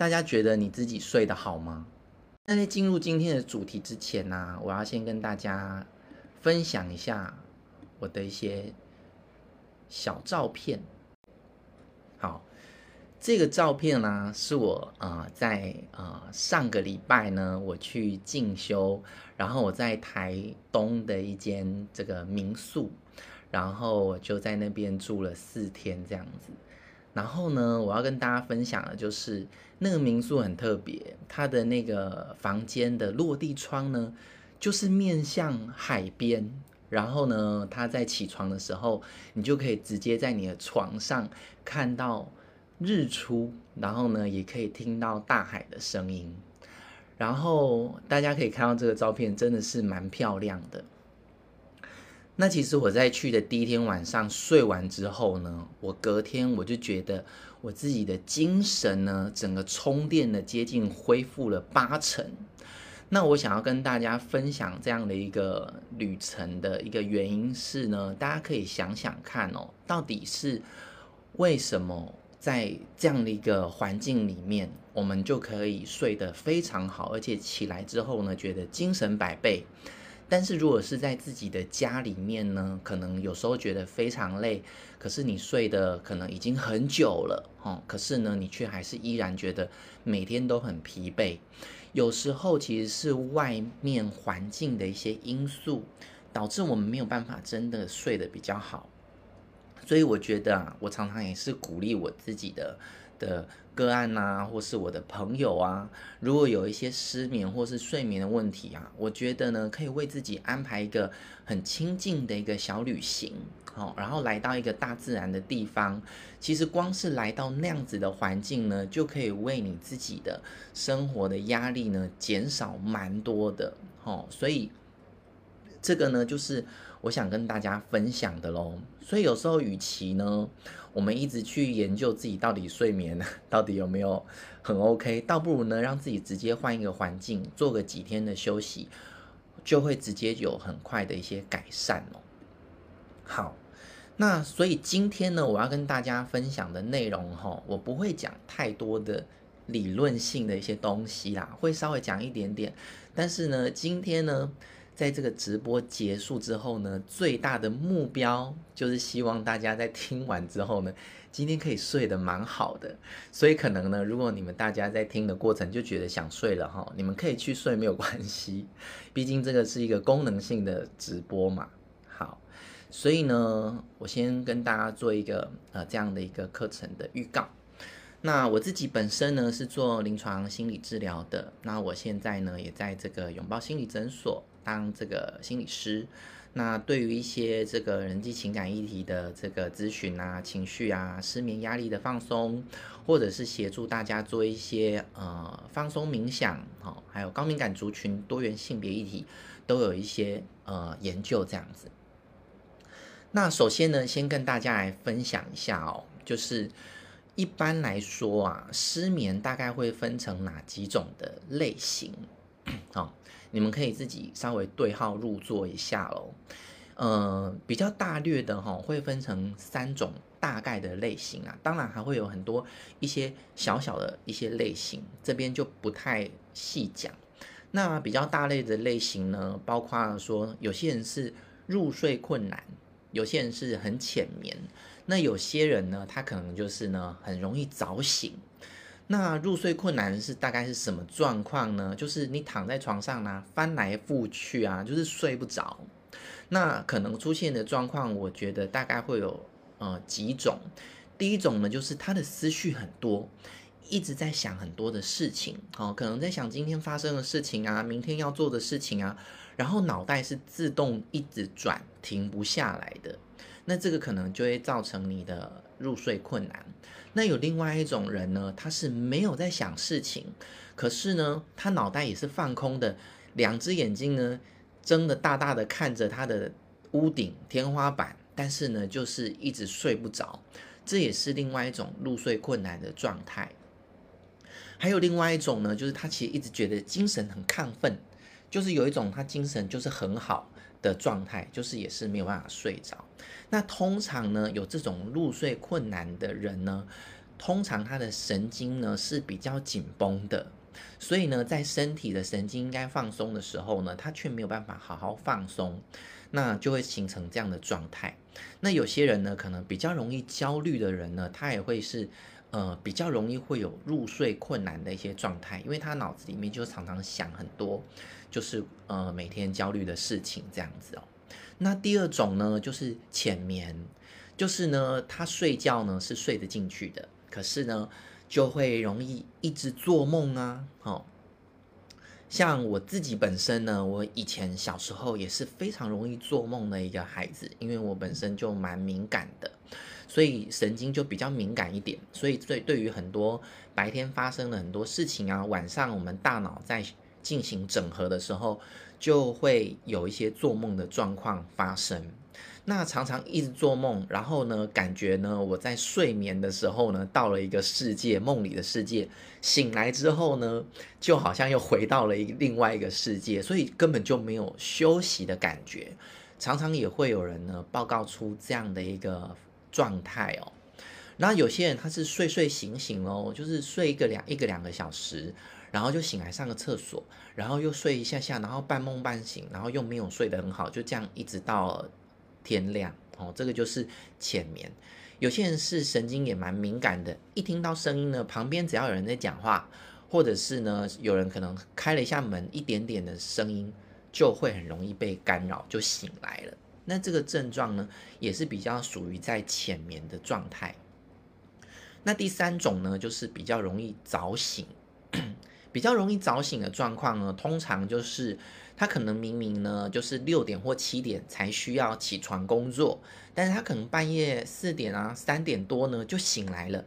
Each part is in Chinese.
大家觉得你自己睡得好吗？那在进入今天的主题之前呢、我要先跟大家分享一下我的一些小照片。好，这个照片呢，是我啊、在啊、上个礼拜呢，我去进修，然后我在台东的一间这个民宿，然后我就在那边住了四天这样子。然后呢，我要跟大家分享的就是那个民宿很特别，它的那个房间的落地窗呢，就是面向海边。然后呢，他在起床的时候，你就可以直接在你的床上看到日出，然后呢，也可以听到大海的声音。然后大家可以看到这个照片，真的是蛮漂亮的。那其实我在去的第一天晚上睡完之后呢，我隔天我就觉得我自己的精神呢，整个充电的接近恢复了八成。那我想要跟大家分享这样的一个旅程的一个原因是呢，大家可以想想看哦，到底是为什么在这样的一个环境里面，我们就可以睡得非常好，而且起来之后呢，觉得精神百倍。但是如果是在自己的家里面呢，可能有时候觉得非常累，可是你睡的可能已经很久了，哦，可是呢，你却还是依然觉得每天都很疲惫。有时候其实是外面环境的一些因素，导致我们没有办法真的睡得比较好。所以我觉得啊，我常常也是鼓励我自己的。的个案啊，或是我的朋友啊，如果有一些失眠或是睡眠的问题啊，我觉得呢，可以为自己安排一个很清静的一个小旅行，好，然后来到一个大自然的地方。其实光是来到那样子的环境呢，就可以为你自己的生活的压力呢减少蛮多的，好，所以这个呢，就是我想跟大家分享的喽。所以有时候，与其呢，我们一直去研究自己到底睡眠 到底有没有很 OK，倒不如呢，让自己直接换一个环境，做个几天的休息，就会直接有很快的一些改善哦。好，那所以今天呢，我要跟大家分享的内容哈，我不会讲太多的理论性的一些东西啦，会稍微讲一点点。但是呢，今天呢。在这个直播结束之后呢，最大的目标就是希望大家在听完之后呢，今天可以睡得蛮好的。所以可能呢，如果你们大家在听的过程就觉得想睡了哈，你们可以去睡没有关系，毕竟这个是一个功能性的直播嘛。好，所以呢，我先跟大家做一个呃这样的一个课程的预告。那我自己本身呢是做临床心理治疗的，那我现在呢也在这个拥抱心理诊所。当这个心理师，那对于一些这个人际情感议题的这个咨询啊、情绪啊、失眠压力的放松，或者是协助大家做一些呃放松冥想，好，还有高敏感族群、多元性别议题，都有一些呃研究这样子。那首先呢，先跟大家来分享一下哦，就是一般来说啊，失眠大概会分成哪几种的类型？好。你们可以自己稍微对号入座一下喽，呃，比较大略的哈，会分成三种大概的类型啊，当然还会有很多一些小小的一些类型，这边就不太细讲。那比较大类的类型呢，包括说有些人是入睡困难，有些人是很浅眠，那有些人呢，他可能就是呢很容易早醒。那入睡困难是大概是什么状况呢？就是你躺在床上呢，翻来覆去啊，就是睡不着。那可能出现的状况，我觉得大概会有呃几种。第一种呢，就是他的思绪很多，一直在想很多的事情，哦，可能在想今天发生的事情啊，明天要做的事情啊，然后脑袋是自动一直转，停不下来的。那这个可能就会造成你的入睡困难。那有另外一种人呢，他是没有在想事情，可是呢，他脑袋也是放空的，两只眼睛呢睁得大大的看着他的屋顶、天花板，但是呢，就是一直睡不着，这也是另外一种入睡困难的状态。还有另外一种呢，就是他其实一直觉得精神很亢奋，就是有一种他精神就是很好的状态，就是也是没有办法睡着。那通常呢，有这种入睡困难的人呢，通常他的神经呢是比较紧绷的，所以呢，在身体的神经应该放松的时候呢，他却没有办法好好放松，那就会形成这样的状态。那有些人呢，可能比较容易焦虑的人呢，他也会是呃比较容易会有入睡困难的一些状态，因为他脑子里面就常常想很多，就是呃每天焦虑的事情这样子哦。那第二种呢，就是浅眠，就是呢，他睡觉呢是睡得进去的，可是呢，就会容易一直做梦啊。哦，像我自己本身呢，我以前小时候也是非常容易做梦的一个孩子，因为我本身就蛮敏感的，所以神经就比较敏感一点，所以对对于很多白天发生的很多事情啊，晚上我们大脑在进行整合的时候。就会有一些做梦的状况发生，那常常一直做梦，然后呢，感觉呢，我在睡眠的时候呢，到了一个世界，梦里的世界，醒来之后呢，就好像又回到了一另外一个世界，所以根本就没有休息的感觉。常常也会有人呢报告出这样的一个状态哦。然后有些人他是睡睡醒醒哦，就是睡一个两一个两个小时。然后就醒来上个厕所，然后又睡一下下，然后半梦半醒，然后又没有睡得很好，就这样一直到天亮哦。这个就是浅眠。有些人是神经也蛮敏感的，一听到声音呢，旁边只要有人在讲话，或者是呢有人可能开了一下门，一点点的声音就会很容易被干扰，就醒来了。那这个症状呢，也是比较属于在浅眠的状态。那第三种呢，就是比较容易早醒。比较容易早醒的状况呢，通常就是他可能明明呢就是六点或七点才需要起床工作，但是他可能半夜四点啊三点多呢就醒来了，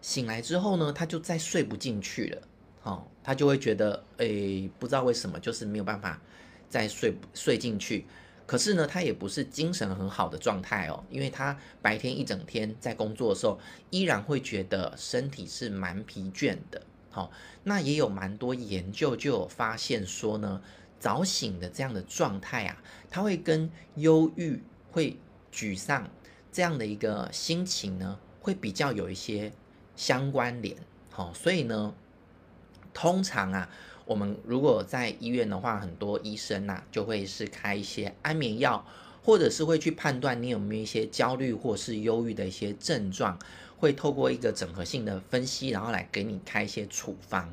醒来之后呢他就再睡不进去了，哦，他就会觉得诶不知道为什么就是没有办法再睡睡进去，可是呢他也不是精神很好的状态哦，因为他白天一整天在工作的时候依然会觉得身体是蛮疲倦的。好，那也有蛮多研究就有发现说呢，早醒的这样的状态啊，它会跟忧郁、会沮丧这样的一个心情呢，会比较有一些相关联。好，所以呢，通常啊，我们如果在医院的话，很多医生呐就会是开一些安眠药，或者是会去判断你有没有一些焦虑或是忧郁的一些症状。会透过一个整合性的分析，然后来给你开一些处方。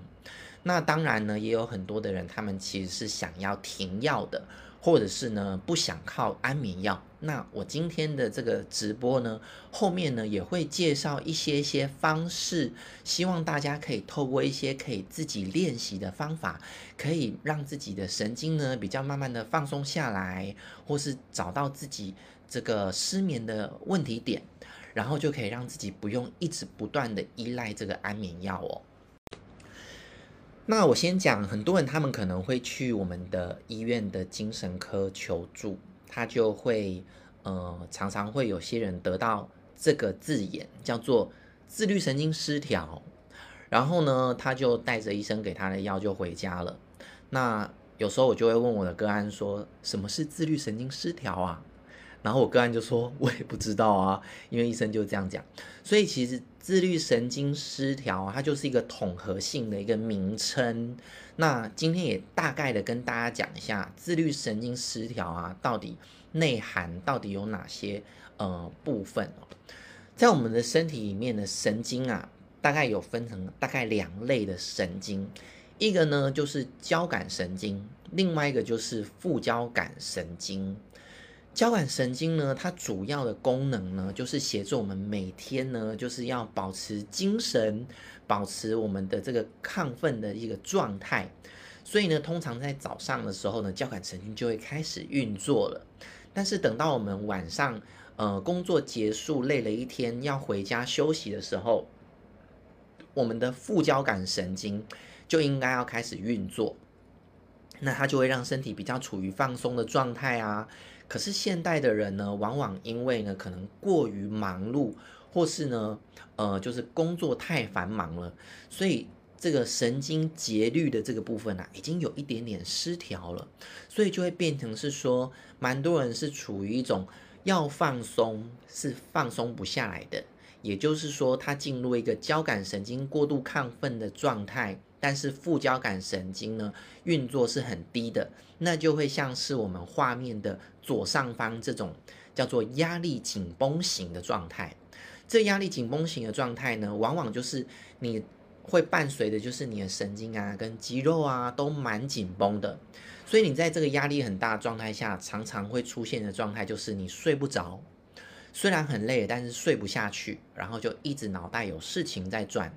那当然呢，也有很多的人，他们其实是想要停药的，或者是呢不想靠安眠药。那我今天的这个直播呢，后面呢也会介绍一些一些方式，希望大家可以透过一些可以自己练习的方法，可以让自己的神经呢比较慢慢的放松下来，或是找到自己这个失眠的问题点。然后就可以让自己不用一直不断的依赖这个安眠药哦。那我先讲，很多人他们可能会去我们的医院的精神科求助，他就会呃常常会有些人得到这个字眼叫做自律神经失调，然后呢他就带着医生给他的药就回家了。那有时候我就会问我的个案说，什么是自律神经失调啊？然后我个案就说，我也不知道啊，因为医生就这样讲。所以其实自律神经失调，它就是一个统合性的一个名称。那今天也大概的跟大家讲一下，自律神经失调啊，到底内涵到底有哪些呃部分哦？在我们的身体里面的神经啊，大概有分成大概两类的神经，一个呢就是交感神经，另外一个就是副交感神经。交感神经呢，它主要的功能呢，就是协助我们每天呢，就是要保持精神，保持我们的这个亢奋的一个状态。所以呢，通常在早上的时候呢，交感神经就会开始运作了。但是等到我们晚上，呃，工作结束，累了一天，要回家休息的时候，我们的副交感神经就应该要开始运作。那它就会让身体比较处于放松的状态啊。可是现代的人呢，往往因为呢可能过于忙碌，或是呢，呃，就是工作太繁忙了，所以这个神经节律的这个部分啊，已经有一点点失调了，所以就会变成是说，蛮多人是处于一种要放松是放松不下来的，也就是说，他进入一个交感神经过度亢奋的状态，但是副交感神经呢运作是很低的，那就会像是我们画面的左上方这种叫做压力紧绷型的状态。这压力紧绷型的状态呢，往往就是你会伴随的就是你的神经啊跟肌肉啊都蛮紧绷的，所以你在这个压力很大的状态下，常常会出现的状态就是你睡不着。虽然很累，但是睡不下去，然后就一直脑袋有事情在转。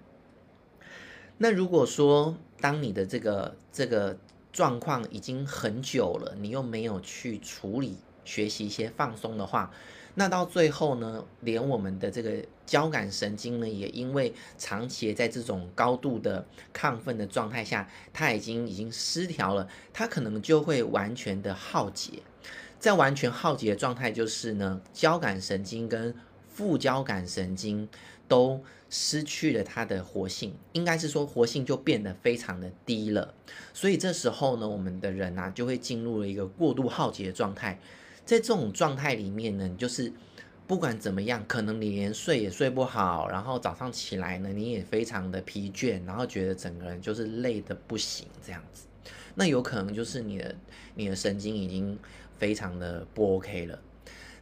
那如果说当你的这个这个状况已经很久了，你又没有去处理、学习一些放松的话，那到最后呢，连我们的这个交感神经呢，也因为长期在这种高度的亢奋的状态下，它已经已经失调了，它可能就会完全的耗竭。在完全耗竭的状态，就是呢，交感神经跟副交感神经都失去了它的活性，应该是说活性就变得非常的低了。所以这时候呢，我们的人啊就会进入了一个过度耗竭的状态。在这种状态里面呢，就是不管怎么样，可能你连睡也睡不好，然后早上起来呢，你也非常的疲倦，然后觉得整个人就是累的不行这样子。那有可能就是你的你的神经已经。非常的不 OK 了。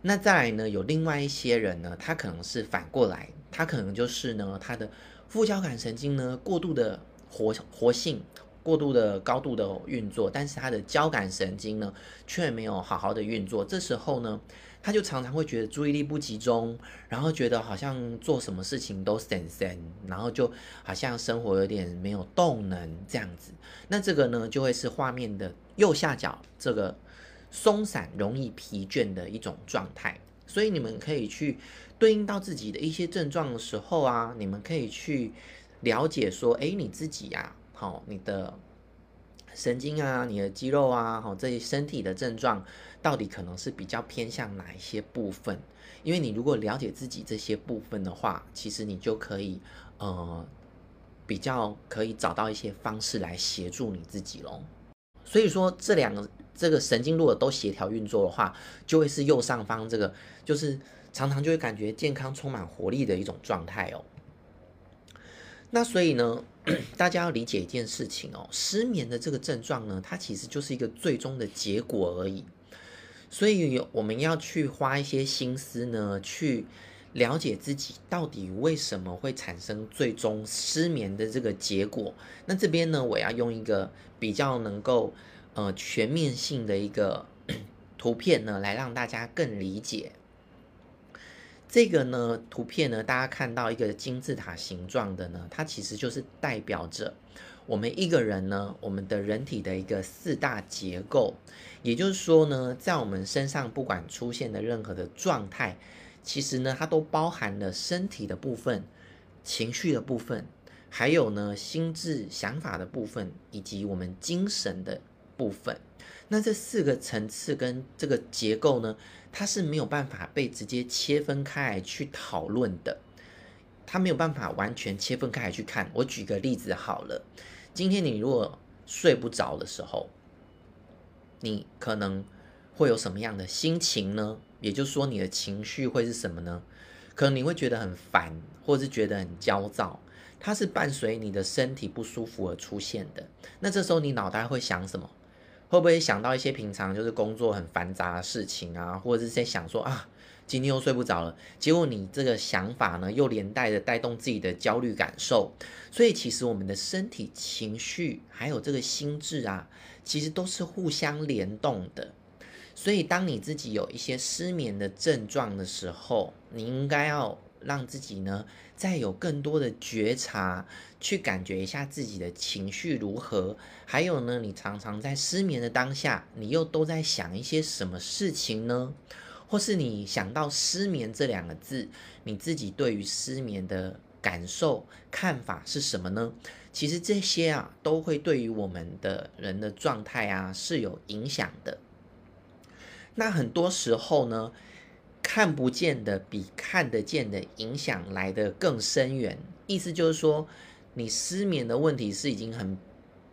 那再来呢，有另外一些人呢，他可能是反过来，他可能就是呢，他的副交感神经呢过度的活活性，过度的高度的运作，但是他的交感神经呢却没有好好的运作。这时候呢，他就常常会觉得注意力不集中，然后觉得好像做什么事情都神神，然后就好像生活有点没有动能这样子。那这个呢，就会是画面的右下角这个。松散、容易疲倦的一种状态，所以你们可以去对应到自己的一些症状的时候啊，你们可以去了解说，哎，你自己呀，好，你的神经啊，你的肌肉啊，好，这些身体的症状到底可能是比较偏向哪一些部分？因为你如果了解自己这些部分的话，其实你就可以呃比较可以找到一些方式来协助你自己喽。所以说这两个。这个神经如果都协调运作的话，就会是右上方这个，就是常常就会感觉健康、充满活力的一种状态哦。那所以呢，大家要理解一件事情哦，失眠的这个症状呢，它其实就是一个最终的结果而已。所以我们要去花一些心思呢，去了解自己到底为什么会产生最终失眠的这个结果。那这边呢，我要用一个比较能够。呃，全面性的一个 图片呢，来让大家更理解。这个呢，图片呢，大家看到一个金字塔形状的呢，它其实就是代表着我们一个人呢，我们的人体的一个四大结构。也就是说呢，在我们身上不管出现的任何的状态，其实呢，它都包含了身体的部分、情绪的部分，还有呢，心智想法的部分，以及我们精神的。部分，那这四个层次跟这个结构呢，它是没有办法被直接切分开来去讨论的，它没有办法完全切分开来去看。我举个例子好了，今天你如果睡不着的时候，你可能会有什么样的心情呢？也就是说，你的情绪会是什么呢？可能你会觉得很烦，或者是觉得很焦躁。它是伴随你的身体不舒服而出现的。那这时候你脑袋会想什么？会不会想到一些平常就是工作很繁杂的事情啊，或者是在想说啊，今天又睡不着了。结果你这个想法呢，又连带着带动自己的焦虑感受。所以其实我们的身体、情绪还有这个心智啊，其实都是互相联动的。所以当你自己有一些失眠的症状的时候，你应该要。让自己呢，再有更多的觉察，去感觉一下自己的情绪如何。还有呢，你常常在失眠的当下，你又都在想一些什么事情呢？或是你想到失眠这两个字，你自己对于失眠的感受、看法是什么呢？其实这些啊，都会对于我们的人的状态啊是有影响的。那很多时候呢，看不见的比看得见的影响来得更深远。意思就是说，你失眠的问题是已经很、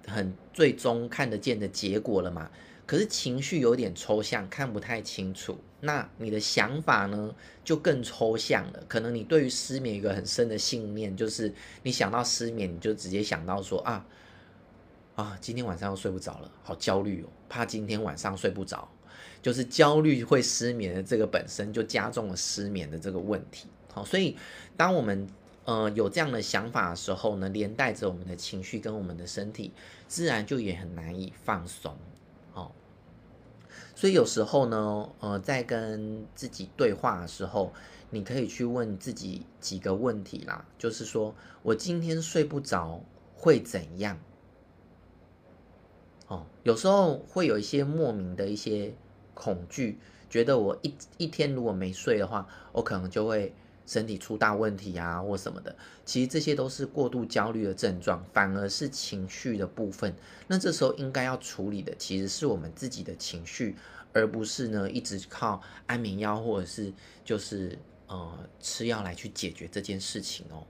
很最终看得见的结果了嘛？可是情绪有点抽象，看不太清楚。那你的想法呢，就更抽象了。可能你对于失眠有一个很深的信念，就是你想到失眠，你就直接想到说啊啊，今天晚上又睡不着了，好焦虑哦，怕今天晚上睡不着。就是焦虑会失眠的这个本身就加重了失眠的这个问题。好，所以当我们呃有这样的想法的时候呢，连带着我们的情绪跟我们的身体，自然就也很难以放松。好，所以有时候呢，呃，在跟自己对话的时候，你可以去问自己几个问题啦，就是说我今天睡不着会怎样？哦，有时候会有一些莫名的一些。恐惧觉得我一一天如果没睡的话我可能就会身体出大问题啊或什么的。其实这些都是过度焦虑的症状反而是情绪的部分。那这时候应该要处理的其实是我们自己的情绪而不是呢一直靠安眠药或者是就是呃吃药来去解决这件事情哦。